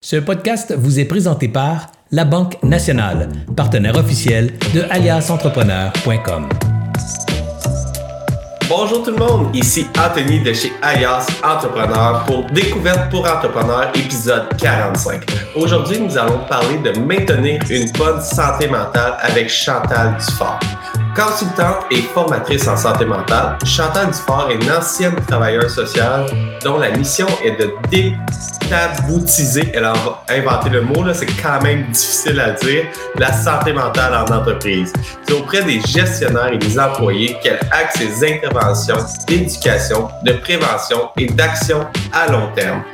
Ce podcast vous est présenté par La Banque Nationale, partenaire officiel de aliasentrepreneur.com. Bonjour tout le monde, ici Anthony de chez Alias Entrepreneur pour Découverte pour Entrepreneurs, épisode 45. Aujourd'hui, nous allons parler de maintenir une bonne santé mentale avec Chantal Dufort. Consultante et formatrice en santé mentale, Chantal Dufort est une ancienne travailleuse sociale dont la mission est de détaboutiser, elle a inventé le mot, c'est quand même difficile à dire, la santé mentale en entreprise. C'est auprès des gestionnaires et des employés qu'elle axe ses interventions d'éducation, de prévention et d'action à long terme.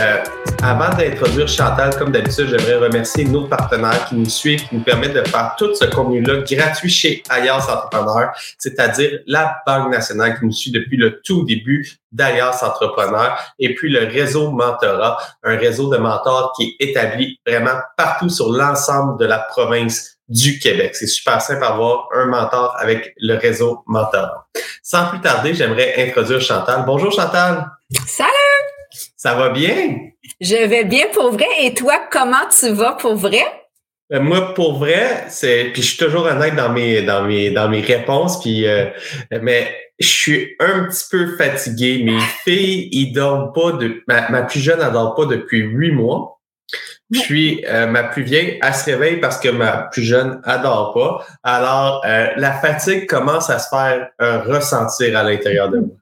Euh, avant d'introduire Chantal, comme d'habitude, j'aimerais remercier nos partenaires qui nous suivent, qui nous permettent de faire tout ce contenu-là gratuit chez Alias Entrepreneur, c'est-à-dire la Banque nationale qui nous suit depuis le tout début d'Alias Entrepreneur, et puis le réseau Mentorat, un réseau de mentors qui est établi vraiment partout sur l'ensemble de la province du Québec. C'est super simple d'avoir un mentor avec le réseau Mentorat. Sans plus tarder, j'aimerais introduire Chantal. Bonjour Chantal. Salut! Ça va bien? Je vais bien pour vrai. Et toi, comment tu vas pour vrai? Euh, moi, pour vrai, c'est. Puis je suis toujours honnête dans mes dans mes dans mes réponses. Puis euh, mais je suis un petit peu fatigué. Mes filles, ils dorment pas de. Ma, plus jeune, elle dort pas depuis huit mois. Puis euh, ma plus vieille, elle se réveille parce que ma plus jeune adore pas. Alors la fatigue commence à se faire ressentir à l'intérieur de moi.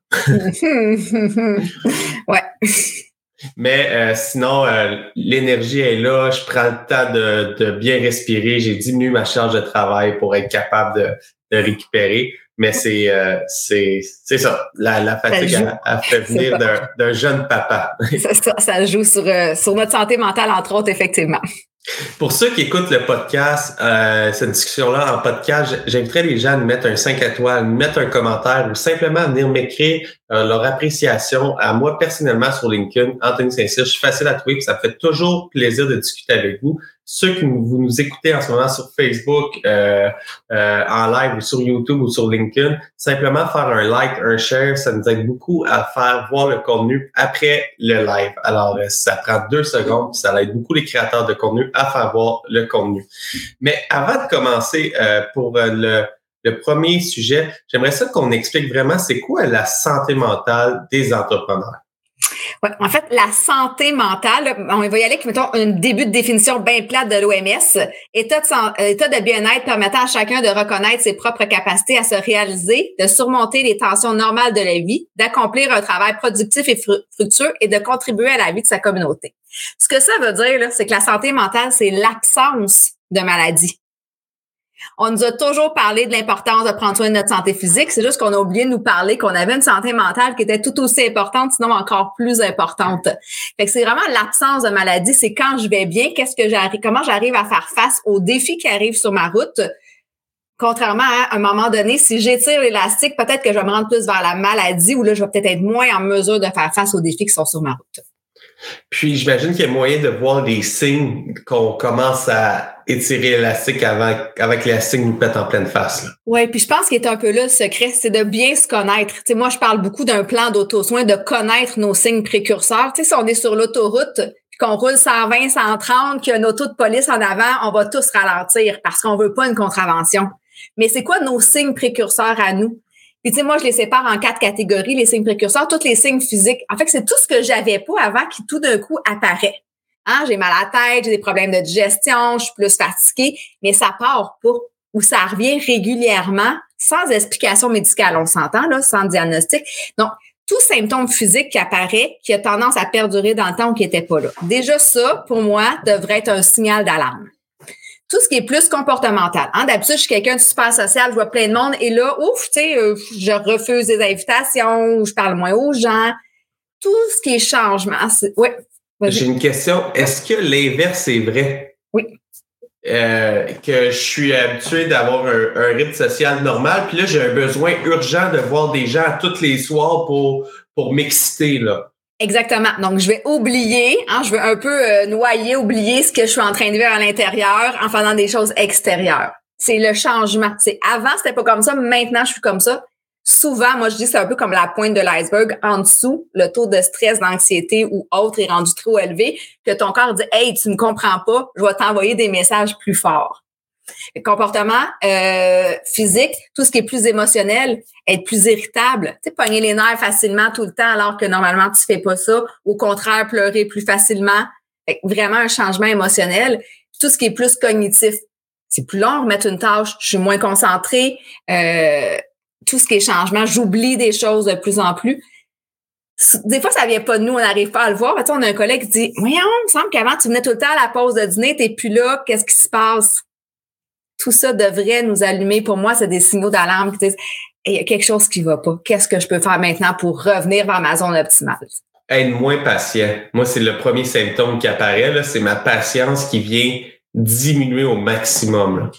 ouais. Mais euh, sinon, euh, l'énergie est là. Je prends le temps de, de bien respirer. J'ai diminué ma charge de travail pour être capable de, de récupérer. Mais c'est euh, c'est c'est ça. La, la fatigue a, fait venir d'un jeune papa. ça, ça joue sur, sur notre santé mentale, entre autres, effectivement. Pour ceux qui écoutent le podcast, euh, cette discussion-là en podcast, j'inviterais les gens à mettre un 5 étoiles, mettre un commentaire ou simplement venir m'écrire euh, leur appréciation à moi personnellement sur LinkedIn, Anthony Saint-Cyr. Je suis facile à trouver, ça fait toujours plaisir de discuter avec vous ceux qui vous nous écoutez en ce moment sur Facebook, euh, euh, en live ou sur YouTube ou sur LinkedIn, simplement faire un like, un share, ça nous aide beaucoup à faire voir le contenu après le live. Alors, euh, ça prend deux secondes, puis ça aide beaucoup les créateurs de contenu à faire voir le contenu. Mais avant de commencer pour le, le premier sujet, j'aimerais ça qu'on explique vraiment c'est quoi la santé mentale des entrepreneurs. En fait, la santé mentale, on va y aller avec, mettons, un début de définition bien plate de l'OMS. État de, état de bien-être permettant à chacun de reconnaître ses propres capacités à se réaliser, de surmonter les tensions normales de la vie, d'accomplir un travail productif et fructueux et de contribuer à la vie de sa communauté. Ce que ça veut dire, c'est que la santé mentale, c'est l'absence de maladie. On nous a toujours parlé de l'importance de prendre soin de notre santé physique. C'est juste qu'on a oublié de nous parler qu'on avait une santé mentale qui était tout aussi importante, sinon encore plus importante. Fait que c'est vraiment l'absence de maladie. C'est quand je vais bien, qu'est-ce que j'arrive, comment j'arrive à faire face aux défis qui arrivent sur ma route. Contrairement à un moment donné, si j'étire l'élastique, peut-être que je me rendre plus vers la maladie ou là, je vais peut-être être moins en mesure de faire face aux défis qui sont sur ma route. Puis j'imagine qu'il y a moyen de voir des signes qu'on commence à étirer l'élastique avant, avant que l'élastique nous pète en pleine face. Oui, puis je pense qu'il est un peu là le secret, c'est de bien se connaître. Moi, je parle beaucoup d'un plan d'auto-soin, de connaître nos signes précurseurs. Si on est sur l'autoroute, qu'on roule 120, 130, qu'il y a une auto de police en avant, on va tous ralentir parce qu'on veut pas une contravention. Mais c'est quoi nos signes précurseurs à nous? Puis, tu sais, moi, je les sépare en quatre catégories, les signes précurseurs, tous les signes physiques. En fait, c'est tout ce que j'avais pas avant qui tout d'un coup apparaît. Hein, j'ai mal à la tête, j'ai des problèmes de digestion, je suis plus fatiguée, mais ça part pas ou ça revient régulièrement sans explication médicale, on s'entend, là, sans diagnostic. Donc, tout symptôme physique qui apparaît, qui a tendance à perdurer dans le temps ou qui n'était pas là. Déjà, ça, pour moi, devrait être un signal d'alarme tout ce qui est plus comportemental. Hein? D'habitude, je suis quelqu'un de super social, je vois plein de monde, et là, ouf, tu sais, euh, je refuse des invitations, je parle moins aux gens. Tout ce qui est changement, c'est... Ouais, J'ai une question. Est-ce que l'inverse est vrai? Oui. Euh, que je suis habitué d'avoir un, un, rythme social normal, puis là, j'ai un besoin urgent de voir des gens tous les soirs pour, pour m'exciter, là. Exactement. Donc, je vais oublier, hein, je vais un peu euh, noyer, oublier ce que je suis en train de vivre à l'intérieur en faisant des choses extérieures. C'est le changement. C'est avant, c'était pas comme ça. Maintenant, je suis comme ça. souvent, moi, je dis c'est un peu comme la pointe de l'iceberg. En dessous, le taux de stress, d'anxiété ou autre est rendu trop élevé que ton corps dit, hey, tu me comprends pas, je vais t'envoyer des messages plus forts. Comportement euh, physique, tout ce qui est plus émotionnel, être plus irritable, tu sais, pogner les nerfs facilement tout le temps alors que normalement tu fais pas ça. Au contraire, pleurer plus facilement. vraiment un changement émotionnel. Tout ce qui est plus cognitif, c'est plus long remettre une tâche, je suis moins concentrée. Euh, tout ce qui est changement, j'oublie des choses de plus en plus. Des fois, ça vient pas de nous, on n'arrive pas à le voir. on a un collègue qui dit Voyons, il me semble qu'avant, tu venais tout le temps à la pause de dîner, t'es plus là, qu'est-ce qui se passe? Tout ça devrait nous allumer. Pour moi, c'est des signaux d'alarme qui disent il y a quelque chose qui va pas. Qu'est-ce que je peux faire maintenant pour revenir vers ma zone optimale? Être moins patient. Moi, c'est le premier symptôme qui apparaît. C'est ma patience qui vient diminuer au maximum.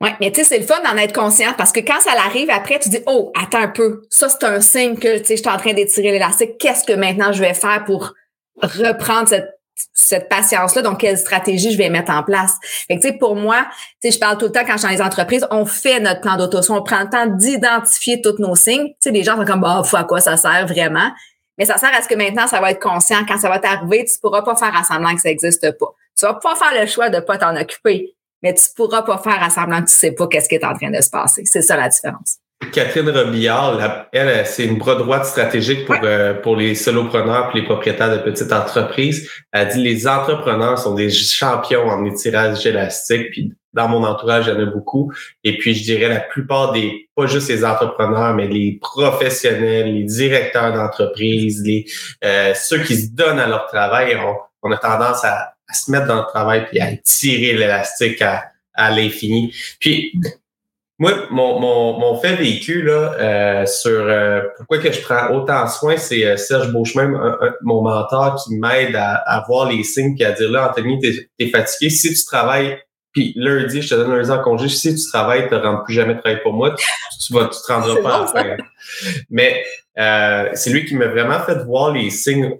Oui, mais tu sais, c'est le fun d'en être conscient parce que quand ça arrive après, tu dis Oh, attends un peu, ça c'est un signe que tu sais, je suis en train d'étirer l'élastique. Qu'est-ce que maintenant je vais faire pour reprendre cette, cette patience-là? Donc, quelle stratégie je vais mettre en place? Fait que, pour moi, je parle tout le temps quand je suis dans les entreprises, on fait notre plan dauto on prend le temps d'identifier tous nos signes. Les gens sont comme Bah, faut à quoi ça sert vraiment? Mais ça sert à ce que maintenant, ça va être conscient. Quand ça va t'arriver, tu ne pourras pas faire à semblant que ça n'existe pas. Tu vas pas faire le choix de ne pas t'en occuper, mais tu ne pourras pas faire à semblant que tu ne sais pas qu'est-ce qui est en train de se passer. C'est ça la différence. Catherine Robillard, elle, c'est une bras droite stratégique pour, euh, pour les solopreneurs et les propriétaires de petites entreprises. Elle dit les entrepreneurs sont des champions en étirage élastique. Puis dans mon entourage, il y en a beaucoup. Et puis, je dirais la plupart des, pas juste les entrepreneurs, mais les professionnels, les directeurs d'entreprise, les euh, ceux qui se donnent à leur travail, on, on a tendance à, se mettre dans le travail puis à tirer l'élastique à, à l'infini. Puis, moi, mon, mon, mon fait vécu là, euh, sur euh, pourquoi que je prends autant soin, c'est euh, Serge Beauchemin, mon mentor, qui m'aide à, à, voir les signes puis à dire là, Anthony, t'es es fatigué. Si tu travailles puis lundi, je te donne un de congé. Si tu travailles, tu ne rentres plus jamais travailler pour moi, tu, vas, tu te rendras pas à faire. Mais euh, c'est lui qui m'a vraiment fait voir les signes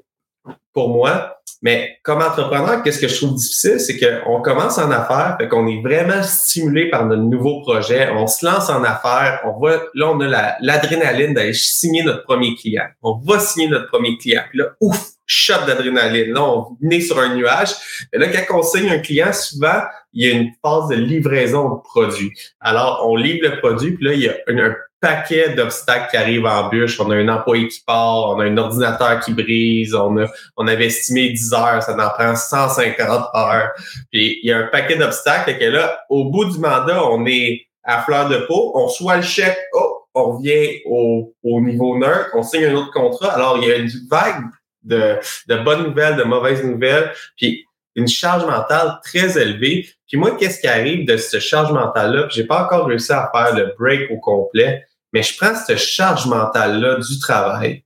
pour moi. Mais comme entrepreneur, qu'est-ce que je trouve difficile, c'est qu'on commence en affaires, fait qu'on est vraiment stimulé par notre nouveau projet. On se lance en affaires, on va, là, on a l'adrénaline d'aller signer notre premier client. On va signer notre premier client. Puis là, ouf, shot d'adrénaline. Là, on est sur un nuage. Mais là, quand on signe un client, souvent, il y a une phase de livraison de produit. Alors, on livre le produit, puis là, il y a un, paquet d'obstacles qui arrivent en bûche. On a un employé qui part, on a un ordinateur qui brise, on a, on avait estimé 10 heures, ça en prend 150 heures. Puis il y a un paquet d'obstacles et là, au bout du mandat, on est à fleur de peau, on soit le chèque, oh, on revient au, au niveau neutre, on signe un autre contrat. Alors, il y a une vague de, de bonnes nouvelles, de mauvaises nouvelles, puis une charge mentale très élevée. Puis moi, qu'est-ce qui arrive de ce charge mentale-là? J'ai pas encore réussi à faire le break au complet, mais je prends cette charge mentale-là du travail.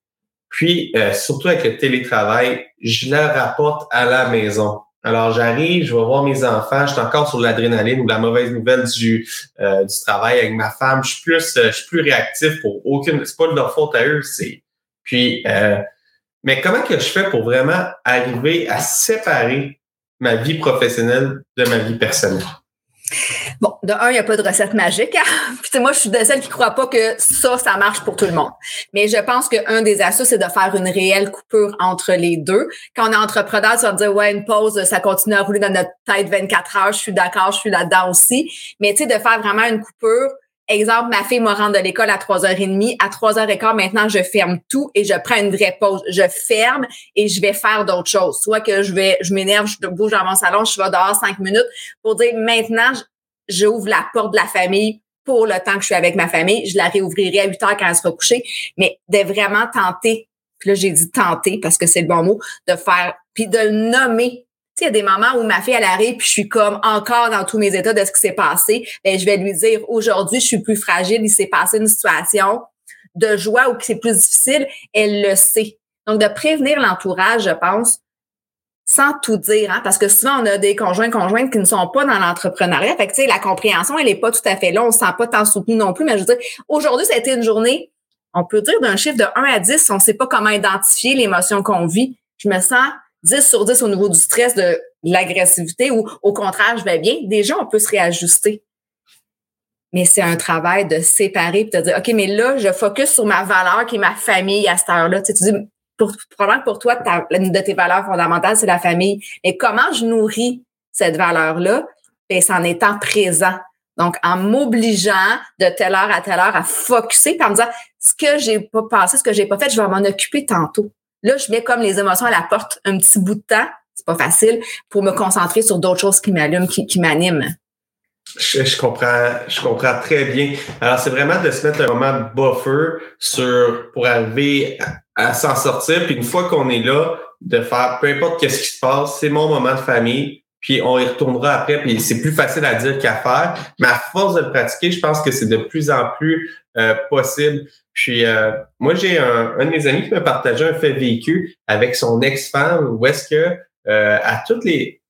Puis, euh, surtout avec le télétravail, je la rapporte à la maison. Alors, j'arrive, je vais voir mes enfants, je suis encore sur l'adrénaline ou la mauvaise nouvelle du, euh, du travail avec ma femme. Je suis plus, euh, je suis plus réactif pour aucune. C'est pas de leur faute à eux, c'est. Puis, mais comment que je fais pour vraiment arriver à séparer ma vie professionnelle de ma vie personnelle? Bon, de un, il n'y a pas de recette magique. Hein. Puis, moi, je suis de celles qui ne croient pas que ça, ça marche pour tout le monde. Mais je pense qu'un des astuces, c'est de faire une réelle coupure entre les deux. Quand on est entrepreneur, tu vas dire, ouais, une pause, ça continue à rouler dans notre tête 24 heures. Je suis d'accord, je suis là-dedans aussi. Mais tu sais, de faire vraiment une coupure Exemple, ma fille me rentre de l'école à 3h30. À 3h15, maintenant, je ferme tout et je prends une vraie pause. Je ferme et je vais faire d'autres choses. Soit que je vais, je m'énerve, je bouge dans mon salon, je vais dehors cinq minutes pour dire maintenant, j'ouvre la porte de la famille pour le temps que je suis avec ma famille. Je la réouvrirai à 8 heures quand elle sera couchée. Mais de vraiment tenter, puis là, j'ai dit tenter parce que c'est le bon mot, de faire, puis de le nommer il y a des moments où ma fille, elle arrive, puis je suis comme encore dans tous mes états de ce qui s'est passé. Ben, je vais lui dire, aujourd'hui, je suis plus fragile, il s'est passé une situation de joie ou que c'est plus difficile. Elle le sait. Donc, de prévenir l'entourage, je pense, sans tout dire, hein, parce que souvent, on a des conjoints, conjointes qui ne sont pas dans l'entrepreneuriat. Fait que, tu la compréhension, elle n'est pas tout à fait là. On ne se sent pas tant soutenu non plus. Mais je veux dire, aujourd'hui, ça a été une journée, on peut dire d'un chiffre de 1 à 10, on ne sait pas comment identifier l'émotion qu'on vit. Je me sens 10 sur 10 au niveau du stress, de l'agressivité ou au contraire, je vais bien, déjà, on peut se réajuster. Mais c'est un travail de séparer et de dire, OK, mais là, je focus sur ma valeur qui est ma famille à cette heure-là. Tu, sais, tu dis, probablement pour toi, ta, de tes valeurs fondamentales, c'est la famille. Mais comment je nourris cette valeur-là? Ben, c'est en étant présent. Donc, en m'obligeant de telle heure à telle heure à focuser, en me disant, ce que j'ai pas passé, ce que j'ai pas fait, je vais m'en occuper tantôt. Là, je mets comme les émotions à la porte un petit bout de temps, c'est pas facile, pour me concentrer sur d'autres choses qui m'allument, qui, m'animent. Je, comprends, je comprends très bien. Alors, c'est vraiment de se mettre un moment buffer sur, pour arriver à, s'en sortir. Puis une fois qu'on est là, de faire peu importe qu'est-ce qui se passe, c'est mon moment de famille. Puis on y retournera après. Puis c'est plus facile à dire qu'à faire. Mais à force de le pratiquer, je pense que c'est de plus en plus euh, possible. Puis euh, moi, j'ai un, un de mes amis qui m'a partagé un fait vécu avec son ex-femme où est-ce que euh, à toutes les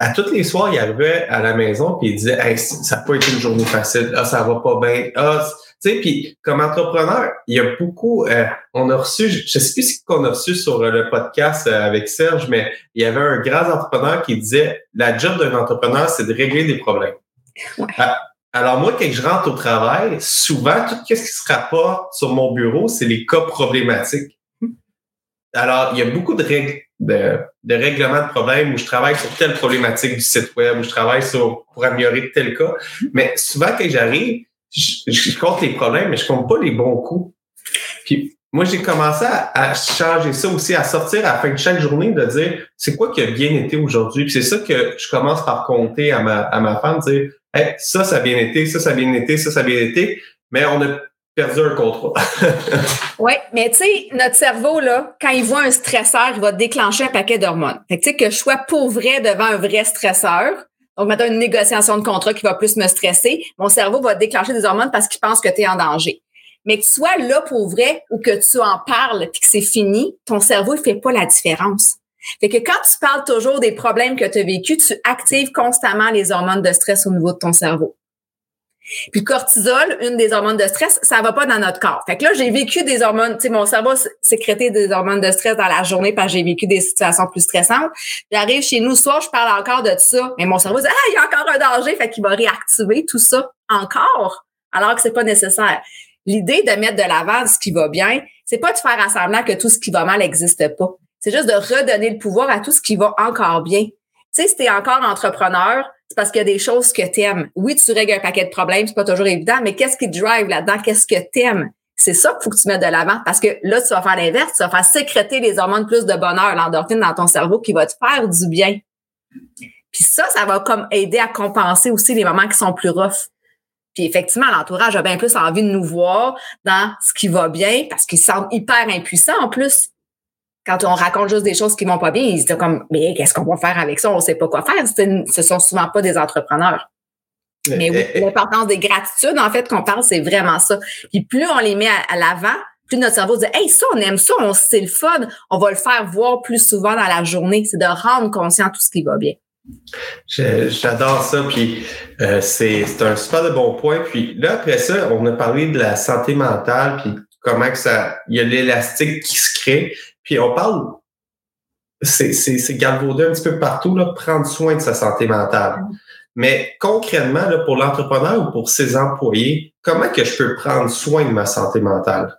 à tous les soirs, il arrivait à la maison puis il disait hey, ça n'a pas été une journée facile, ah, ça va pas bien. Ah, tu sais, puis comme entrepreneur, il y a beaucoup. Euh, on a reçu, je sais plus ce qu'on a reçu sur le podcast avec Serge, mais il y avait un grand entrepreneur qui disait la job d'un entrepreneur, c'est de régler des problèmes. Ah, alors moi, quand je rentre au travail, souvent, tout ce qui se rapporte sur mon bureau, c'est les cas problématiques. Alors, il y a beaucoup de règles, de, de règlements de problèmes où je travaille sur telle problématique du site web, où je travaille sur pour améliorer tel cas. Mais souvent, quand j'arrive, je, compte les problèmes, mais je compte pas les bons coups. Puis moi, j'ai commencé à, changer ça aussi, à sortir à la fin de chaque journée, de dire c'est quoi qui a bien été aujourd'hui? Puis c'est ça que je commence par compter à ma, à ma femme, dire ça, ça a bien été, ça, ça a bien été, ça, ça a bien été, mais on a perdu un contrat. oui, mais tu sais, notre cerveau, là, quand il voit un stresseur, il va déclencher un paquet d'hormones. Fait que tu sais, que je sois pour vrai devant un vrai stresseur, donc maintenant une négociation de contrat qui va plus me stresser, mon cerveau va déclencher des hormones parce qu'il pense que tu es en danger. Mais que tu sois là pour vrai ou que tu en parles puis que c'est fini, ton cerveau ne fait pas la différence. Fait que quand tu parles toujours des problèmes que tu as vécu, tu actives constamment les hormones de stress au niveau de ton cerveau. Puis le cortisol, une des hormones de stress, ça va pas dans notre corps. Fait que là, j'ai vécu des hormones, tu sais, mon cerveau sécrété des hormones de stress dans la journée parce que j'ai vécu des situations plus stressantes. J'arrive chez nous soir, je parle encore de ça, mais mon cerveau dit ah, il y a encore un danger, fait qu'il va réactiver tout ça encore, alors que c'est pas nécessaire. L'idée de mettre de l'avant ce qui va bien, c'est pas de faire assemblant que tout ce qui va mal n'existe pas. C'est juste de redonner le pouvoir à tout ce qui va encore bien. Tu sais, si tu es encore entrepreneur, c'est parce qu'il y a des choses que tu aimes. Oui, tu règles un paquet de problèmes, c'est pas toujours évident, mais qu'est-ce qui te drive là-dedans? Qu'est-ce que tu aimes? C'est ça qu'il faut que tu mettes de l'avant parce que là, tu vas faire l'inverse, tu vas faire sécréter les hormones plus de bonheur, l'endorphine dans ton cerveau qui va te faire du bien. Puis ça, ça va comme aider à compenser aussi les moments qui sont plus roughs. Puis effectivement, l'entourage a bien plus envie de nous voir dans ce qui va bien parce qu'ils semblent hyper impuissants en plus quand on raconte juste des choses qui vont pas bien, ils se disent comme, mais qu'est-ce qu'on va faire avec ça? On sait pas quoi faire. Ce sont souvent pas des entrepreneurs. Mais oui, l'importance des gratitudes, en fait, qu'on parle, c'est vraiment ça. Puis plus on les met à, l'avant, plus notre cerveau dit, hey, ça, on aime ça, on c'est le fun, on va le faire voir plus souvent dans la journée. C'est de rendre conscient tout ce qui va bien. J'adore ça, puis euh, c'est un super de bon point. Puis là, après ça, on a parlé de la santé mentale, puis comment que ça, il y a l'élastique qui se crée. Puis on parle, c'est galvaudé un petit peu partout, là, prendre soin de sa santé mentale. Mm. Mais concrètement, là, pour l'entrepreneur ou pour ses employés, comment que je peux prendre soin de ma santé mentale?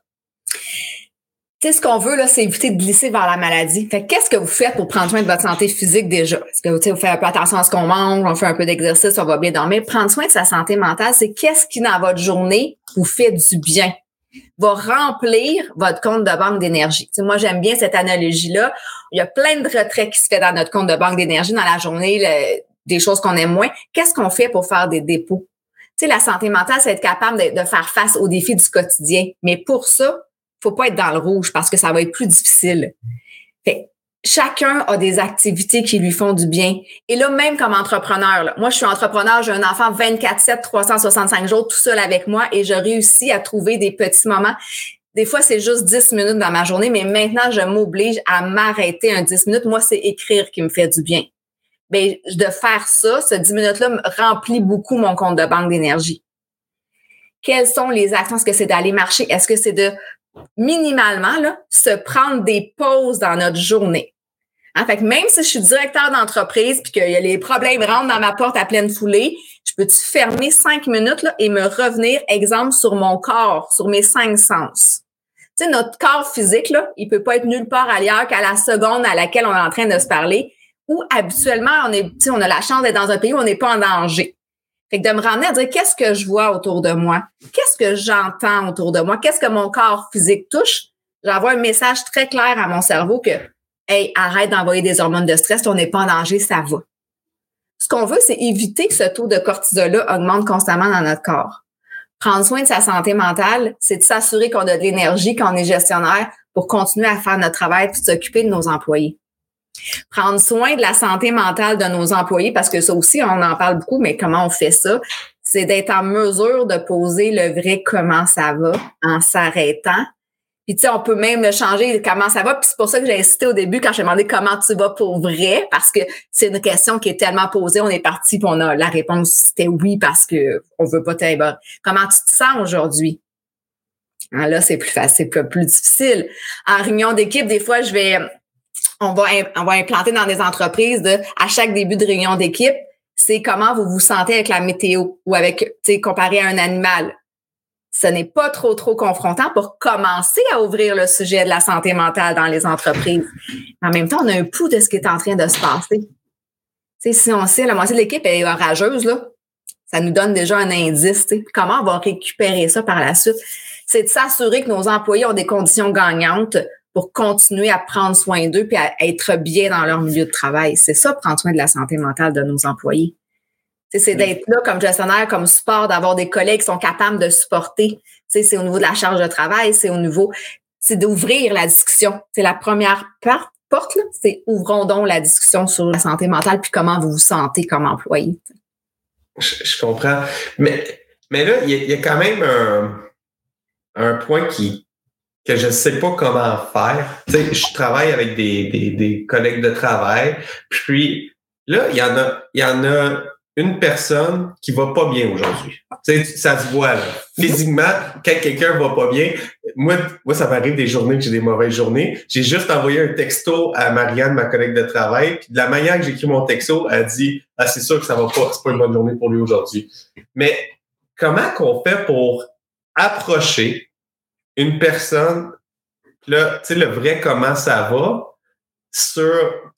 Tu sais, ce qu'on veut, là, c'est éviter de glisser vers la maladie. Fait qu'est-ce que vous faites pour prendre soin de votre santé physique déjà? Est-ce que vous faites un peu attention à ce qu'on mange, on fait un peu d'exercice, on va bien dormir? Prendre soin de sa santé mentale, c'est qu'est-ce qui, dans votre journée, vous fait du bien? Va remplir votre compte de banque d'énergie. Moi, j'aime bien cette analogie-là. Il y a plein de retraits qui se fait dans notre compte de banque d'énergie dans la journée, des choses qu'on aime moins. Qu'est-ce qu'on fait pour faire des dépôts? La santé mentale, c'est être capable de, faire face aux défis du quotidien. Mais pour ça, faut pas être dans le rouge parce que ça va être plus difficile. Chacun a des activités qui lui font du bien. Et là, même comme entrepreneur, moi, je suis entrepreneur, j'ai un enfant 24-7, 365 jours tout seul avec moi et je réussis à trouver des petits moments. Des fois, c'est juste 10 minutes dans ma journée, mais maintenant, je m'oblige à m'arrêter un 10 minutes. Moi, c'est écrire qui me fait du bien. Ben, de faire ça, ce 10 minutes-là remplit beaucoup mon compte de banque d'énergie. Quelles sont les actions? Est-ce que c'est d'aller marcher? Est-ce que c'est de minimalement là, se prendre des pauses dans notre journée? Hein, fait que même si je suis directeur d'entreprise puis que les problèmes rentrent dans ma porte à pleine foulée, je peux-tu fermer cinq minutes là, et me revenir, exemple, sur mon corps, sur mes cinq sens? Tu sais, notre corps physique, là, il peut pas être nulle part ailleurs qu'à la seconde à laquelle on est en train de se parler, ou habituellement, on est, on a la chance d'être dans un pays où on n'est pas en danger. Fait que de me ramener à dire qu'est-ce que je vois autour de moi, qu'est-ce que j'entends autour de moi, qu'est-ce que mon corps physique touche, j'envoie un message très clair à mon cerveau que Hey, arrête d'envoyer des hormones de stress, on n'est pas en danger, ça va. Ce qu'on veut, c'est éviter que ce taux de cortisol-là augmente constamment dans notre corps. Prendre soin de sa santé mentale, c'est de s'assurer qu'on a de l'énergie, qu'on est gestionnaire pour continuer à faire notre travail et s'occuper de nos employés. Prendre soin de la santé mentale de nos employés, parce que ça aussi, on en parle beaucoup, mais comment on fait ça? C'est d'être en mesure de poser le vrai comment ça va en s'arrêtant puis, tu sais, on peut même le changer, comment ça va. Puis c'est pour ça que j'ai insisté au début quand j'ai demandé comment tu vas pour vrai, parce que c'est une question qui est tellement posée. On est parti, puis on a la réponse, c'était oui, parce que on veut pas t'aider. Comment tu te sens aujourd'hui? Ah, là, c'est plus facile, plus, plus difficile. En réunion d'équipe, des fois, je vais, on va, on va implanter dans des entreprises de, à chaque début de réunion d'équipe, c'est comment vous vous sentez avec la météo ou avec, tu sais, comparé à un animal ce n'est pas trop, trop confrontant pour commencer à ouvrir le sujet de la santé mentale dans les entreprises. En même temps, on a un pouls de ce qui est en train de se passer. si on sait la moitié de l'équipe est orageuse, là, ça nous donne déjà un indice. Comment on va récupérer ça par la suite? C'est de s'assurer que nos employés ont des conditions gagnantes pour continuer à prendre soin d'eux et à être bien dans leur milieu de travail. C'est ça, prendre soin de la santé mentale de nos employés. C'est d'être là comme gestionnaire, comme support, d'avoir des collègues qui sont capables de supporter. C'est au niveau de la charge de travail, c'est au niveau, c'est d'ouvrir la discussion. C'est la première porte, c'est ouvrons donc la discussion sur la santé mentale puis comment vous vous sentez comme employé. Je, comprends. Mais, mais là, il y, a quand même un, un point qui, que je ne sais pas comment faire. sais, je travaille avec des, des, des, collègues de travail, puis là, il y en a, il y en a une personne qui va pas bien aujourd'hui. Ça se voit là. Physiquement, quand quelqu'un va pas bien, moi, moi, ça m'arrive des journées que j'ai des mauvaises journées. J'ai juste envoyé un texto à Marianne, ma collègue de travail, puis de la manière que j'ai écrit mon texto, elle dit Ah, c'est sûr que ça va pas, c'est pas une bonne journée pour lui aujourd'hui. Mais comment qu'on fait pour approcher une personne, là, tu sais, le vrai comment ça va, sur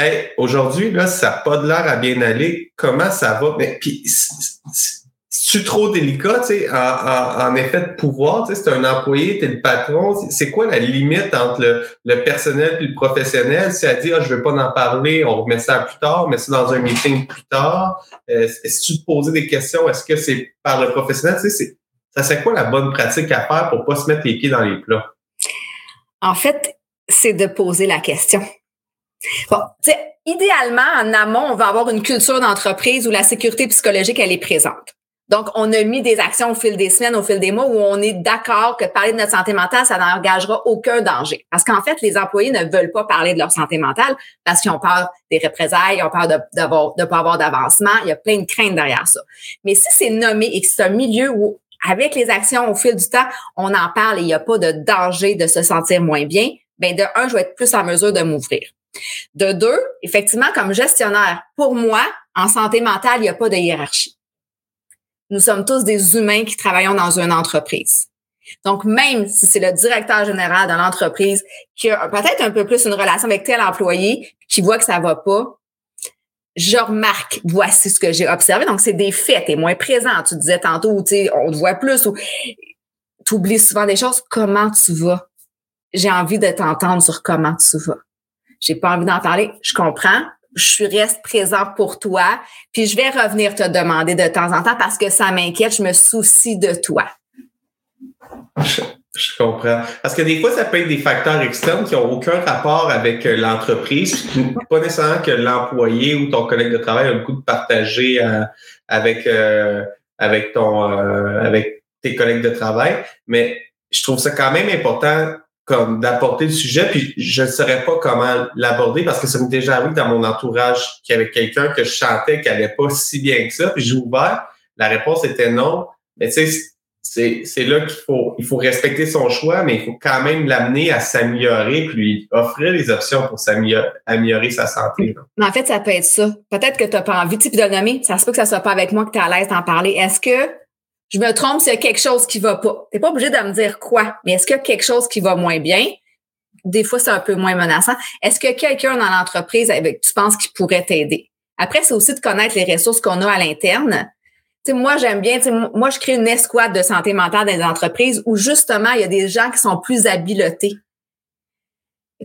Hey, aujourd'hui, là, ça n'a pas de l'air à bien aller. Comment ça va? Mais puis, c'est trop délicat, tu sais, en, effet de pouvoir, tu sais, c'est un employé, tu es le patron. C'est quoi la limite entre le, le personnel et le professionnel? Si elle dit, ah, je veux pas en parler, on remet ça plus tard, mais c'est dans un meeting plus tard. Euh, si tu te posais des questions, est-ce que c'est par le professionnel? Tu sais, ça c'est quoi la bonne pratique à faire pour pas se mettre les pieds dans les plats? En fait, c'est de poser la question. Bon, idéalement, en amont, on va avoir une culture d'entreprise où la sécurité psychologique, elle est présente. Donc, on a mis des actions au fil des semaines, au fil des mois, où on est d'accord que parler de notre santé mentale, ça n'engagera aucun danger. Parce qu'en fait, les employés ne veulent pas parler de leur santé mentale parce qu'ils ont peur des représailles, ils ont peur de ne pas avoir d'avancement. Il y a plein de craintes derrière ça. Mais si c'est nommé et que c'est un milieu où, avec les actions au fil du temps, on en parle et il n'y a pas de danger de se sentir moins bien, ben de un, je vais être plus en mesure de m'ouvrir. De deux, effectivement, comme gestionnaire, pour moi, en santé mentale, il n'y a pas de hiérarchie. Nous sommes tous des humains qui travaillons dans une entreprise. Donc, même si c'est le directeur général de l'entreprise qui a peut-être un peu plus une relation avec tel employé, qui voit que ça va pas, je remarque, voici ce que j'ai observé. Donc, c'est des faits, t'es moins présent. Tu disais tantôt, tu sais, on te voit plus ou tu oublies souvent des choses. Comment tu vas? J'ai envie de t'entendre sur comment tu vas j'ai pas envie d'en parler, je comprends. Je reste présent pour toi, puis je vais revenir te demander de temps en temps parce que ça m'inquiète, je me soucie de toi. Je, comprends. Parce que des fois, ça peut être des facteurs externes qui n'ont aucun rapport avec euh, l'entreprise, pas nécessairement que l'employé ou ton collègue de travail a le coup de partager euh, avec, euh, avec, ton, avec tes collègues de travail, mais je trouve ça quand même important comme d'apporter le sujet, puis je ne saurais pas comment l'aborder parce que ça m'est déjà arrivé dans mon entourage qu'il y avait quelqu'un que je chantais qui n'allait pas si bien que ça, puis j'ai ouvert. La réponse était non. Mais tu sais, c'est là qu'il faut, il faut respecter son choix, mais il faut quand même l'amener à s'améliorer, puis lui offrir des options pour s'améliorer sa santé. Mais en fait, ça peut être ça. Peut-être que tu n'as pas envie de le nommer. Ça se peut que ça soit pas avec moi que tu es à l'aise d'en parler. Est-ce que je me trompe s'il y a quelque chose qui va pas? Tu n'es pas obligé de me dire quoi, mais est-ce qu'il y a quelque chose qui va moins bien? Des fois, c'est un peu moins menaçant. Est-ce que quelqu'un dans l'entreprise avec tu penses qui pourrait t'aider? Après, c'est aussi de connaître les ressources qu'on a à l'interne moi, j'aime bien, moi, je crée une escouade de santé mentale dans les entreprises où justement, il y a des gens qui sont plus habiletés.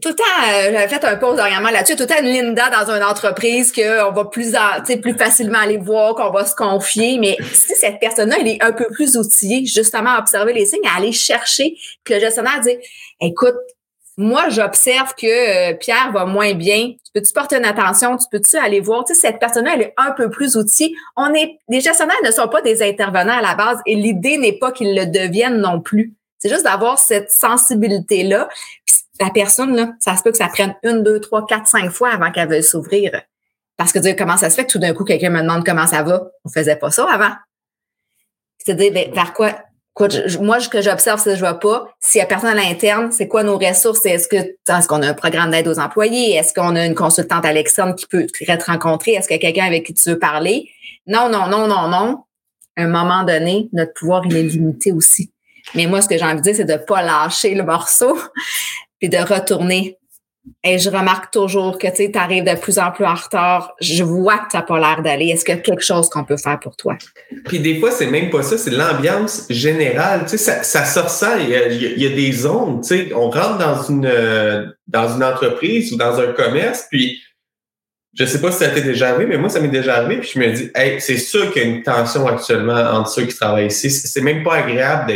Tout le temps, euh, j'avais fait un pause dernièrement là-dessus, tout le temps une Linda dans une entreprise qu'on va plus, plus facilement aller voir, qu'on va se confier. Mais si cette personne-là, elle est un peu plus outillée, justement, à observer les signes, à aller chercher, que le gestionnaire dit, écoute, moi, j'observe que euh, Pierre va moins bien. Tu peux-tu porter une attention? Tu peux-tu aller voir? Tu sais, cette personne-là, elle est un peu plus outillée. On est, les gestionnaires ne sont pas des intervenants à la base et l'idée n'est pas qu'ils le deviennent non plus. C'est juste d'avoir cette sensibilité-là. La personne, là, ça se peut que ça prenne une, deux, trois, quatre, cinq fois avant qu'elle veuille s'ouvrir. Parce que dire comment ça se fait que tout d'un coup, quelqu'un me demande comment ça va? On faisait pas ça avant. C'est-à-dire, ben, vers quoi, moi, ce que j'observe, c'est que je vois pas. S'il y a personne à l'interne, c'est quoi nos ressources? Est-ce que est-ce qu'on a un programme d'aide aux employés? Est-ce qu'on a une consultante à l'externe qui peut être rencontrée? Est-ce qu'il y a quelqu'un avec qui tu veux parler? Non, non, non, non, non. À un moment donné, notre pouvoir, il est limité aussi. Mais moi, ce que j'ai envie de dire, c'est de pas lâcher le morceau puis de retourner et je remarque toujours que tu arrives de plus en plus en retard. Je vois que tu n'as pas l'air d'aller. Est-ce qu'il y a quelque chose qu'on peut faire pour toi? Puis des fois, c'est même pas ça, c'est l'ambiance générale. Tu sais, ça, ça Il y, a, des zones. Tu sais, on rentre dans une, dans une entreprise ou dans un commerce, puis je sais pas si ça t'est déjà arrivé, mais moi, ça m'est déjà arrivé. Puis je me dis, hey, c'est sûr qu'il y a une tension actuellement entre ceux qui travaillent ici. C'est même pas agréable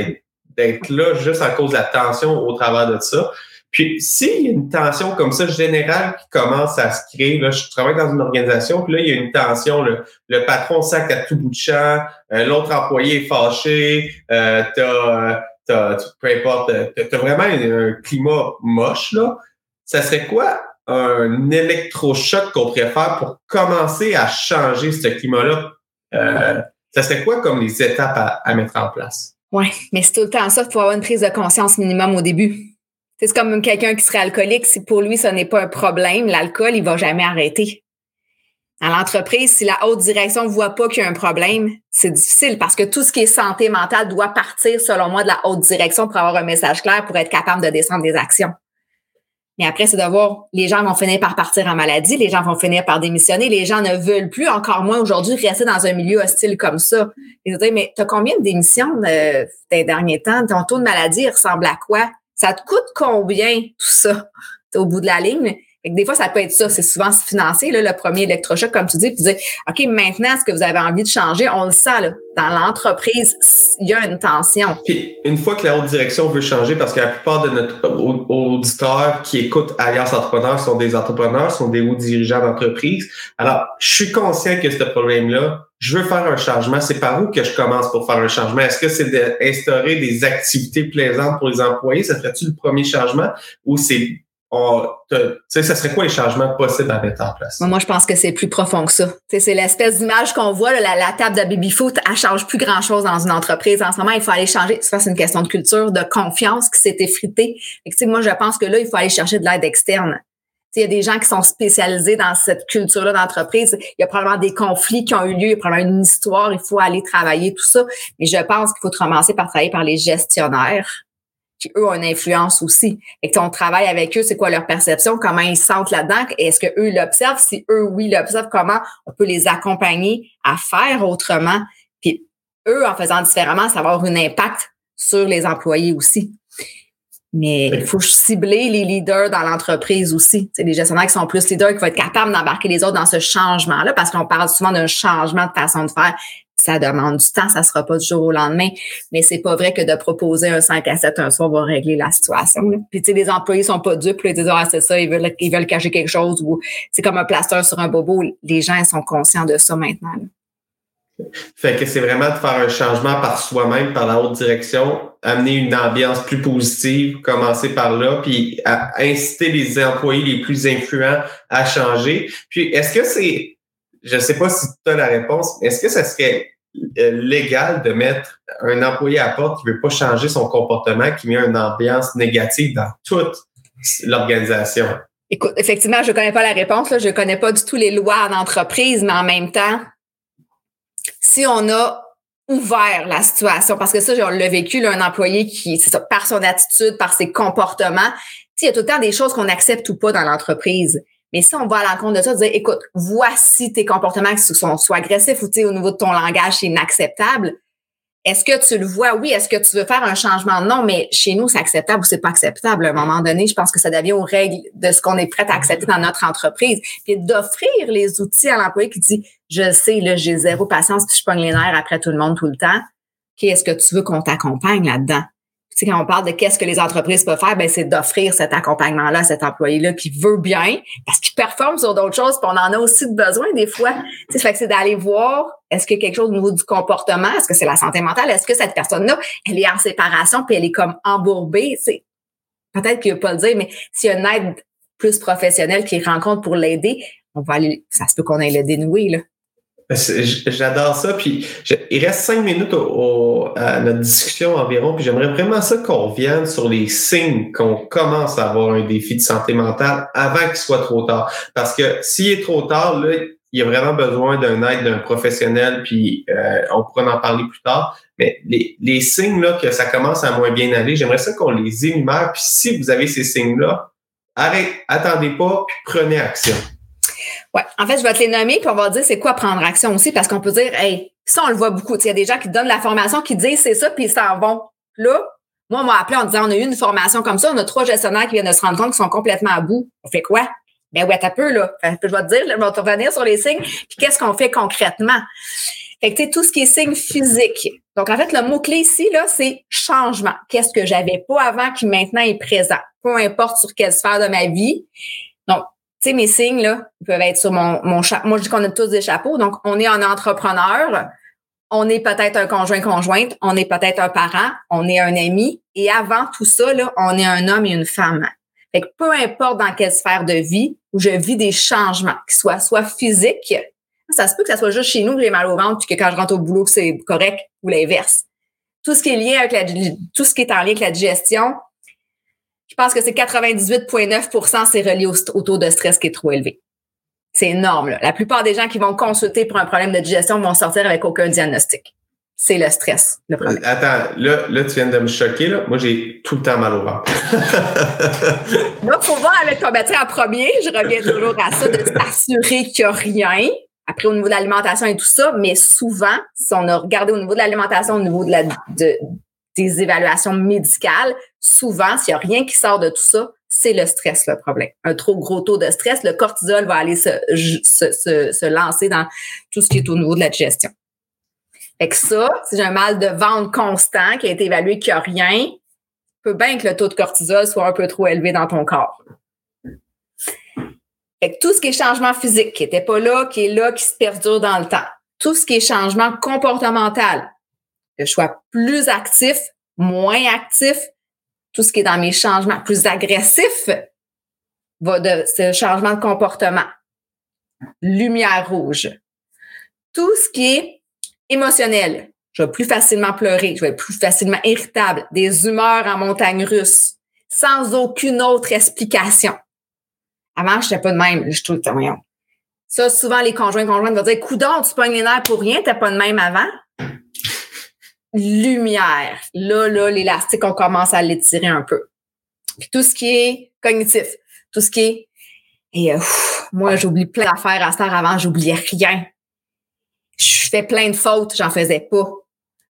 d'être là juste à cause de la tension au travers de ça. Puis s'il y a une tension comme ça générale qui commence à se créer, là, je travaille dans une organisation, puis là, il y a une tension, le, patron sac à tout bout de champ, euh, l'autre employé est fâché, euh, t'as, t'as, peu importe, t'as, vraiment un, climat moche, là. Ça serait quoi un électrochoc qu'on pourrait faire pour commencer à changer ce climat-là? Euh, ça serait quoi comme les étapes à, à mettre en place? Oui, mais c'est tout le temps ça, il faut avoir une prise de conscience minimum au début. C'est comme quelqu'un qui serait alcoolique. Si pour lui, ce n'est pas un problème, l'alcool, il va jamais arrêter. À l'entreprise, si la haute direction ne voit pas qu'il y a un problème, c'est difficile parce que tout ce qui est santé mentale doit partir, selon moi, de la haute direction pour avoir un message clair, pour être capable de descendre des actions. Mais après, c'est de voir, les gens vont finir par partir en maladie, les gens vont finir par démissionner, les gens ne veulent plus, encore moins aujourd'hui, rester dans un milieu hostile comme ça. Ils disent, mais tu as combien de démissions euh, des derniers temps? Ton taux de maladie ressemble à quoi? Ça te coûte combien tout ça? Au bout de la ligne? des fois, ça peut être ça. C'est souvent financé, là, le premier électrochoc, comme tu dis, puis dis, OK, maintenant, est-ce que vous avez envie de changer? On le sent, là. Dans l'entreprise, il y a une tension. Puis, une fois que la haute direction veut changer, parce que la plupart de notre auditeurs qui écoutent Alliance Entrepreneurs sont des entrepreneurs, sont des hauts dirigeants d'entreprise. Alors, je suis conscient que ce problème-là, je veux faire un changement. C'est par où que je commence pour faire un changement? Est-ce que c'est d'instaurer des activités plaisantes pour les employés? Ça serait-tu le premier changement? Ou c'est sais, ça serait quoi les changements possibles à mettre en place? Moi, je pense que c'est plus profond que ça. c'est l'espèce d'image qu'on voit, la, la, table de baby-foot, elle change plus grand-chose dans une entreprise. En ce moment, il faut aller changer. C'est une question de culture, de confiance qui s'est effritée. moi, je pense que là, il faut aller chercher de l'aide externe. Il y a des gens qui sont spécialisés dans cette culture-là d'entreprise. Il y a probablement des conflits qui ont eu lieu, il y a probablement une histoire, il faut aller travailler tout ça. Mais je pense qu'il faut commencer par travailler par les gestionnaires qui eux ont une influence aussi. Et que on travaille avec eux, c'est quoi leur perception, comment ils sentent là-dedans, est-ce que eux l'observent, si eux oui l'observent, comment on peut les accompagner à faire autrement, puis eux en faisant différemment, ça va avoir un impact sur les employés aussi. Mais il faut cibler les leaders dans l'entreprise aussi. C'est les gestionnaires qui sont plus leaders, qui vont être capables d'embarquer les autres dans ce changement-là, parce qu'on parle souvent d'un changement de façon de faire ça demande du temps, ça sera pas du jour au lendemain. Mais c'est pas vrai que de proposer un 5 à 7 un soir va régler la situation. Puis tu sais, les employés sont pas dupes, ils disent Ah, c'est ça, ils veulent, ils veulent cacher quelque chose ou c'est comme un plaster sur un bobo. Les gens sont conscients de ça maintenant. Fait que c'est vraiment de faire un changement par soi-même, par la haute direction, amener une ambiance plus positive, commencer par là, puis inciter les employés les plus influents à changer. Puis est-ce que c'est je ne sais pas si tu as la réponse. Est-ce que ça serait euh, légal de mettre un employé à porte qui veut pas changer son comportement, qui met une ambiance négative dans toute l'organisation? Écoute, effectivement, je connais pas la réponse. Là. Je connais pas du tout les lois en entreprise, mais en même temps, si on a ouvert la situation, parce que ça, on l'a vécu, là, un employé qui, c'est ça, par son attitude, par ses comportements, il y a tout le temps des choses qu'on accepte ou pas dans l'entreprise. Mais si on va à l'encontre de ça, dire, écoute, voici tes comportements qui sont soit agressifs ou au niveau de ton langage, c'est inacceptable. Est-ce que tu le vois? Oui. Est-ce que tu veux faire un changement? Non, mais chez nous, c'est acceptable ou c'est pas acceptable. À un moment donné, je pense que ça devient aux règles de ce qu'on est prêt à accepter dans notre entreprise. Puis d'offrir les outils à l'employé qui dit, je sais, là, j'ai zéro patience, puis je pogne les nerfs après tout le monde tout le temps. Qu'est-ce que tu veux qu'on t'accompagne là-dedans? Sais, quand on parle de qu'est-ce que les entreprises peuvent faire, ben c'est d'offrir cet accompagnement-là à cet employé-là qui veut bien, parce qu'il performe sur d'autres choses, puis on en a aussi besoin des fois. Tu sais, c'est d'aller voir est-ce a quelque chose au niveau du comportement, est-ce que c'est la santé mentale, est-ce que cette personne-là, elle est en séparation, puis elle est comme embourbée? C'est peut-être qu'il ne pas le dire, mais s'il y a une aide plus professionnelle qu'il rencontre pour l'aider, on va aller, ça se peut qu'on aille le dénouer, là. J'adore ça. Puis il reste cinq minutes au, à notre discussion environ. Puis j'aimerais vraiment ça qu'on vienne sur les signes qu'on commence à avoir un défi de santé mentale avant qu'il soit trop tard. Parce que s'il est trop tard, là, il y a vraiment besoin d'un aide d'un professionnel. Puis euh, on pourra en parler plus tard. Mais les, les signes là que ça commence à moins bien aller, j'aimerais ça qu'on les énumère. Puis si vous avez ces signes-là, arrêtez, attendez pas, puis prenez action. Ouais. En fait, je vais te les nommer, puis on va dire c'est quoi prendre action aussi, parce qu'on peut dire, hey, ça, on le voit beaucoup. Il y a des gens qui donnent la formation, qui disent c'est ça, puis ils s'en vont. Là, moi, on m'a appelé en disant, on a eu une formation comme ça, on a trois gestionnaires qui viennent de se rendre compte qu'ils sont complètement à bout. On fait quoi? Ben ouais, t'as peu, là. je vais te dire, je vais te revenir sur les signes, puis qu'est-ce qu'on fait concrètement? Fait que, tu sais, tout ce qui est signe physique. Donc, en fait, le mot-clé ici, là, c'est changement. Qu'est-ce que j'avais pas avant qui maintenant est présent? Peu importe sur quelle sphère de ma vie. Donc, mes signes, là, ils peuvent être sur mon, mon chapeau. Moi, je dis qu'on a tous des chapeaux. Donc, on est un entrepreneur, on est peut-être un conjoint-conjointe, on est peut-être un parent, on est un ami. Et avant tout ça, là, on est un homme et une femme. Fait que peu importe dans quelle sphère de vie où je vis des changements, qu'ils soient soit physiques, ça se peut que ça soit juste chez nous que j'ai mal au ventre, puis que quand je rentre au boulot, c'est correct, ou l'inverse. Tout ce qui est lié tout ce qui est en lien avec la digestion, je pense que c'est 98,9% c'est relié au, taux de stress qui est trop élevé. C'est énorme. Là. La plupart des gens qui vont consulter pour un problème de digestion vont sortir avec aucun diagnostic. C'est le stress, le problème. Attends, là, là, tu viens de me choquer. Là. Moi, j'ai tout le temps mal au ventre. là, faut voir avec ton médecin en premier. Je reviens toujours à ça, de s'assurer qu'il n'y a rien. Après, au niveau de l'alimentation et tout ça, mais souvent, si on a regardé au niveau de l'alimentation, au niveau de la, de, des évaluations médicales, souvent, s'il n'y a rien qui sort de tout ça, c'est le stress le problème. Un trop gros taux de stress, le cortisol va aller se, lancer dans tout ce qui est au niveau de la digestion. Fait que ça, si j'ai un mal de ventre constant qui a été évalué qu'il n'y a rien, peut bien que le taux de cortisol soit un peu trop élevé dans ton corps. Fait que tout ce qui est changement physique, qui n'était pas là, qui est là, qui se perdure dans le temps. Tout ce qui est changement comportemental, que je sois plus actif, moins actif, tout ce qui est dans mes changements plus agressifs va de ce changement de comportement. Lumière rouge. Tout ce qui est émotionnel. Je vais plus facilement pleurer, je vais être plus facilement irritable, des humeurs en montagne russe, sans aucune autre explication. Avant, je n'étais pas de même, je trouve rien. Ça, souvent, les conjoints conjointes vont dire, coudon, tu pognes les nerfs pour rien, t'es pas de même avant lumière. Là, là, l'élastique, on commence à l'étirer un peu. Puis tout ce qui est cognitif, tout ce qui est et euh, moi, j'oublie plein d'affaires à cette avant, j'oubliais rien. Je fais plein de fautes, j'en faisais pas.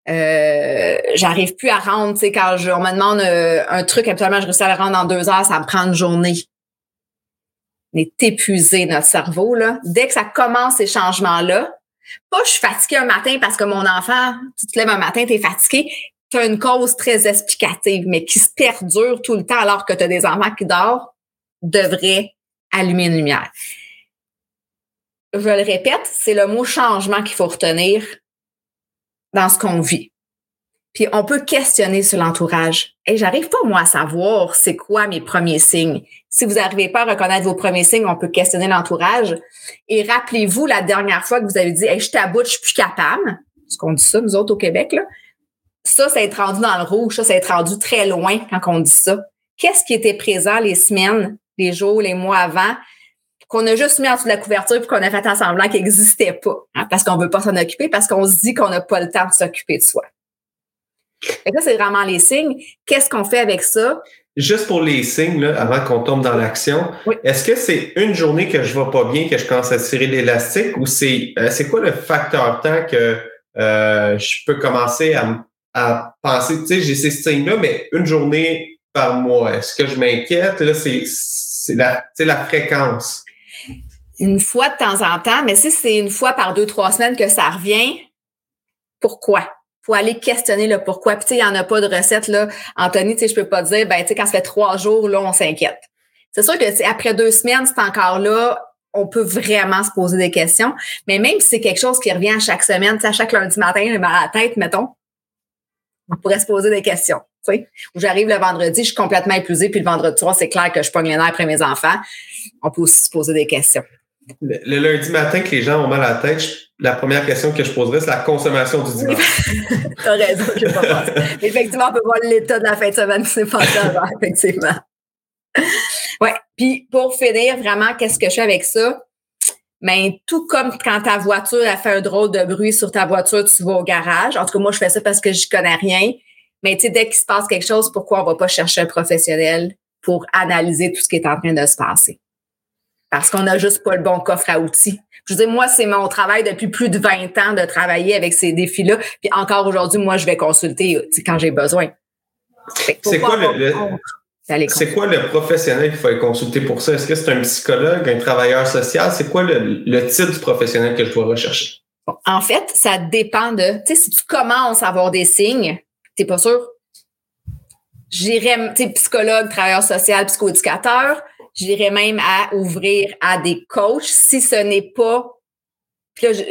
Euh, j'arrive plus à rendre, tu sais, quand je, on me demande euh, un truc, absolument, je réussis à le rendre en deux heures, ça me prend une journée. On est épuisé, notre cerveau, là. Dès que ça commence ces changements-là, pas je suis fatiguée un matin parce que mon enfant, tu te lèves un matin, tu es fatigué. Tu as une cause très explicative, mais qui se perdure tout le temps alors que tu as des enfants qui dorment, devrait allumer une lumière. Je le répète, c'est le mot changement qu'il faut retenir dans ce qu'on vit. Puis on peut questionner sur l'entourage. Et j'arrive pas moi à savoir c'est quoi mes premiers signes. Si vous n'arrivez pas à reconnaître vos premiers signes, on peut questionner l'entourage. Et rappelez-vous la dernière fois que vous avez dit hey, je t'aboute, je suis plus capable. ce qu'on dit ça, nous autres au Québec, là. Ça, c'est être rendu dans le rouge, ça, c'est être rendu très loin quand on dit ça. Qu'est-ce qui était présent les semaines, les jours, les mois avant, qu'on a juste mis en dessous de la couverture puis qu'on a fait un semblant qu'il n'existait pas, hein, parce qu'on veut pas s'en occuper, parce qu'on se dit qu'on n'a pas le temps de s'occuper de soi. Et ça, c'est vraiment les signes. Qu'est-ce qu'on fait avec ça? Juste pour les signes, là, avant qu'on tombe dans l'action, est-ce que c'est une journée que je vais pas bien, que je commence à tirer l'élastique, ou c'est euh, c'est quoi le facteur temps que euh, je peux commencer à, à penser, tu sais, j'ai ces signes-là, mais une journée par mois, est-ce que je m'inquiète? Là, c'est la, la fréquence. Une fois de temps en temps, mais si c'est une fois par deux, trois semaines que ça revient, pourquoi? Faut aller questionner le pourquoi. Puis, il n'y en a pas de recette, là. Anthony, tu sais, je peux pas dire, ben, tu sais, quand ça fait trois jours, là, on s'inquiète. C'est sûr que, après deux semaines, c'est encore là, on peut vraiment se poser des questions. Mais même si c'est quelque chose qui revient à chaque semaine, à chaque lundi matin, à la tête, mettons, on pourrait se poser des questions. Où j'arrive le vendredi, je suis complètement épuisée, puis le vendredi soir, c'est clair que je pogne les nerfs après mes enfants. On peut aussi se poser des questions. Le, lundi matin que les gens ont mal à la tête, la première question que je poserais, c'est la consommation du dimanche. T'as raison, je pas Effectivement, on peut voir l'état de la fin de semaine qui s'est passé avant, effectivement. Ouais. Puis pour finir, vraiment, qu'est-ce que je fais avec ça? Mais ben, tout comme quand ta voiture a fait un drôle de bruit sur ta voiture, tu vas au garage. En tout cas, moi, je fais ça parce que je connais rien. Mais tu sais, dès qu'il se passe quelque chose, pourquoi on va pas chercher un professionnel pour analyser tout ce qui est en train de se passer? Parce qu'on n'a juste pas le bon coffre à outils. Je veux dire, moi, c'est mon travail depuis plus de 20 ans de travailler avec ces défis-là. Puis encore aujourd'hui, moi, je vais consulter quand j'ai besoin. C'est quoi le, c'est quoi le professionnel qu'il faut consulter pour ça? Est-ce que c'est un psychologue, un travailleur social? C'est quoi le, le, type du professionnel que je dois rechercher? En fait, ça dépend de, tu sais, si tu commences à avoir des signes, t'es pas sûr. J'irais, tu sais, psychologue, travailleur social, psychoéducateur j'irais même à ouvrir à des coachs si ce n'est pas. Puis là, je,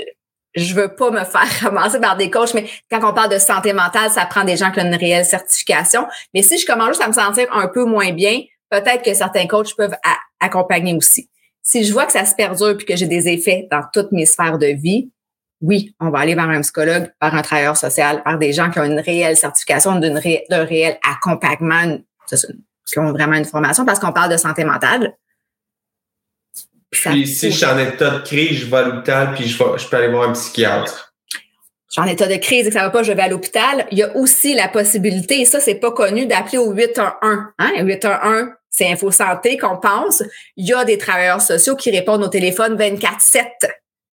je veux pas me faire ramasser par des coachs, mais quand on parle de santé mentale, ça prend des gens qui ont une réelle certification. Mais si je commence juste à me sentir un peu moins bien, peut-être que certains coachs peuvent accompagner aussi. Si je vois que ça se perdure puis que j'ai des effets dans toutes mes sphères de vie, oui, on va aller vers un psychologue, vers un travailleur social, vers des gens qui ont une réelle certification, d'un réel accompagnement, qui ont vraiment une formation parce qu'on parle de santé mentale. Puis si je suis en état de crise, je vais à l'hôpital puis je, je peux aller voir un psychiatre. Je suis en état de crise et que ça va pas, je vais à l'hôpital. Il y a aussi la possibilité, et ça, c'est pas connu, d'appeler au 811. Hein? 811, c'est Info Santé qu'on pense. Il y a des travailleurs sociaux qui répondent au téléphone 24-7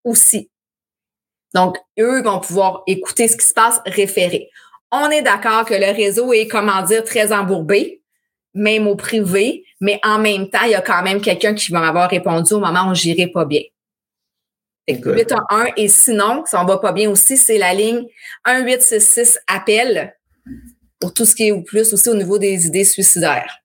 aussi. Donc, eux vont pouvoir écouter ce qui se passe, référer. On est d'accord que le réseau est, comment dire, très embourbé même au privé, mais en même temps, il y a quand même quelqu'un qui va m'avoir répondu au moment où j'irai pas bien. 8 1 et sinon, si on va pas bien aussi, c'est la ligne 1866 appel pour tout ce qui est ou plus aussi au niveau des idées suicidaires.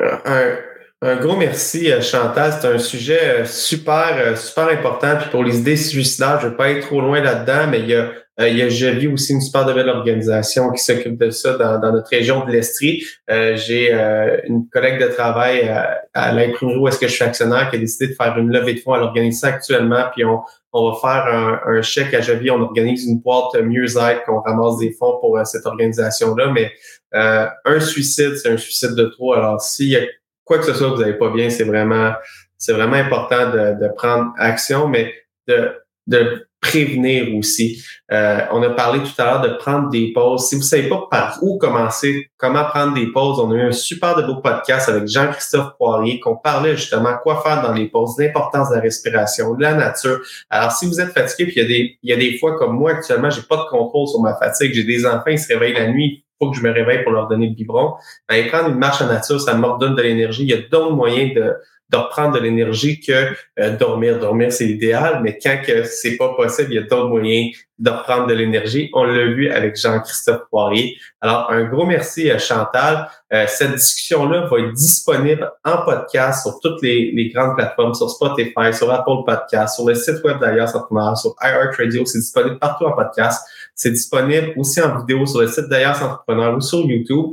Euh, un, gros merci, euh, Chantal. C'est un sujet euh, super, super important. Puis pour les idées suicidaires, je ne vais pas être trop loin là-dedans, mais il y a euh, il y a Javi aussi, une super belle organisation qui s'occupe de ça dans, notre région de l'Estrie. Euh, j'ai euh, une collègue de travail à, l'imprimerie où est-ce que je suis actionnaire qui a décidé de faire une levée de fonds. Elle organise ça actuellement, puis on, on va faire un, chèque à Javi. On organise une boîte mieux-être qu'on ramasse des fonds pour cette organisation-là. Mais un suicide, c'est un suicide de trop. Alors, s'il y a quoi que ce soit que vous n'avez pas bien, c'est vraiment, c'est vraiment important de, de prendre action, mais de, de prévenir aussi. Euh, on a parlé tout à l'heure de prendre des pauses. Si vous ne savez pas par où commencer, comment prendre des pauses, on a eu un super de beau podcast avec Jean-Christophe Poirier qu'on parlait justement quoi faire dans les pauses, l'importance de la respiration, de la nature. Alors, si vous êtes fatigué, puis il y a des, il y a des fois comme moi actuellement, j'ai pas de contrôle sur ma fatigue, j'ai des enfants, ils se réveillent la nuit, faut que je me réveille pour leur donner le biberon. Ben, prendre une marche en nature, ça me redonne de l'énergie. Il y a d'autres moyens de, de reprendre de l'énergie que euh, dormir. Dormir, c'est l'idéal, mais quand que c'est pas possible, il y a d'autres moyens de reprendre de l'énergie. On l'a vu avec Jean-Christophe Poirier. Alors, un gros merci à Chantal. Euh, cette discussion-là va être disponible en podcast sur toutes les, les, grandes plateformes, sur Spotify, sur Apple Podcast, sur le site web d'Alias Entrepreneur, sur iHeartRadio. C'est disponible partout en podcast. C'est disponible aussi en vidéo sur le site d'Alias Entrepreneur ou sur YouTube.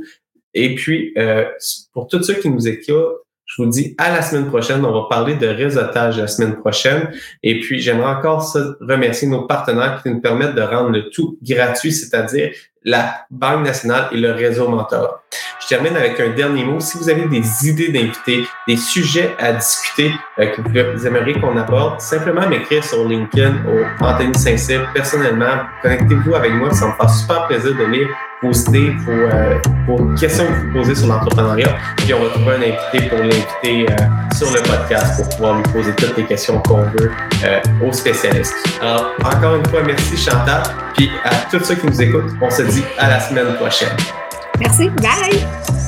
Et puis, euh, pour tous ceux qui nous écoutent, Je vous dis à la semaine prochaine. On va parler de réseautage la semaine prochaine. Et puis, j'aimerais encore remercier nos partenaires qui nous permettent de rendre le tout gratuit, c'est-à-dire la Banque nationale et le réseau mentor. Je termine avec un dernier mot. Si vous avez des idées d'invités, des sujets à discuter euh, que vous aimeriez qu'on aborde, simplement m'écrire sur LinkedIn au Anthony Saint-Cyr personnellement. Connectez-vous avec moi, ça me fait super plaisir de lire vos idées, vos, questions que vous posez sur l'entrepreneuriat. Puis on va trouver un invité pour l'inviter euh, sur le podcast pour pouvoir lui poser toutes les questions qu'on veut euh, aux spécialistes. Alors, encore une fois, merci Chantal. Puis à tous ceux qui nous écoutent, on se dit à la semaine prochaine. Merci. Bye.